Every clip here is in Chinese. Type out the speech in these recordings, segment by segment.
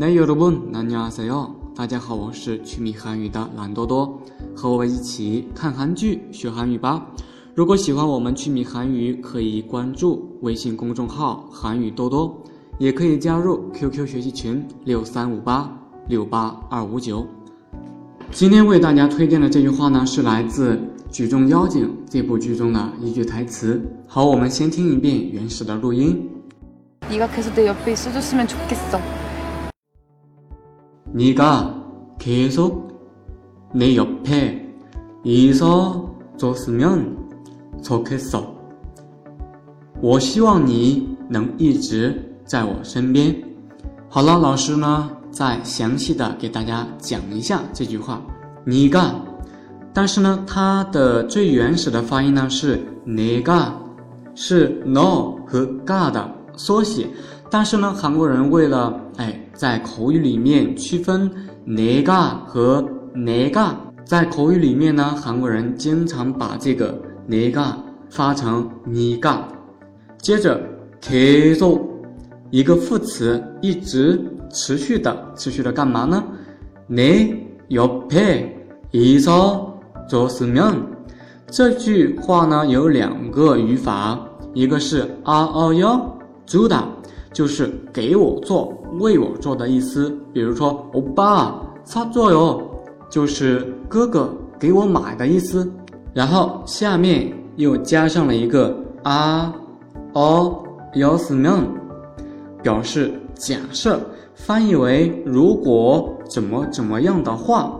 那여러분안녕하세 요。 大家好，我是趣米韩语的懒多多，和我一起看韩剧学韩语吧。如果喜欢我们趣米韩语，可以关注微信公众号“韩语多多”，也可以加入 QQ 学习群六三五八六八二五九。今天为大家推荐的这句话呢，是来自《举重妖精》这部剧中的一句台词。好，我们先听一遍原始的录音。네가계속내옆에있어줬으면좋겠어 네가 계속 내 옆에 있어 줬으면 좋겠어. 我希望你能一直在我身边。好了，老师呢，再详细的给大家讲一下这句话。你嘎，但是呢，它的最原始的发音呢是 내가， 是 no 和 ga 的缩写。 但是呢，韩国人为了哎，在口语里面区分 nega 和 nega，在口语里面呢，韩国人经常把这个 nega 发成 nega。接着 k so 一个副词，一直持续的，持续的干嘛呢？내옆에있어줬으 면， 这句话呢有两个语法，一个是아어요주다 就是给我做、为我做的意思。比如说，欧巴擦做哟，就是哥哥给我买的意思。然后下面又加上了一个啊哦要死命，表示假设，翻译为如果怎么怎么样的话。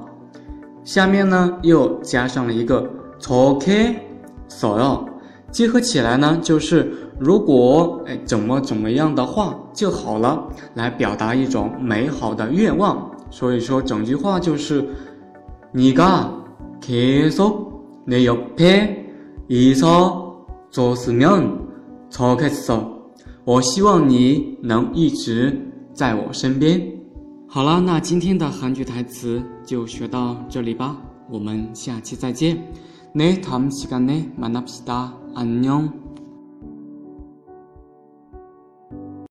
下面呢又加上了一个错开所要，结合起来呢就是。如果哎怎么怎么样的话就好了，来表达一种美好的愿望。所以说整句话就是，네가계속내옆에있어줬으면좋겠어我希望你能一直在我身边。好了，那今天的韩剧台词就学到这里吧，我们下期再见。 네다음 시간에 만납시다 안녕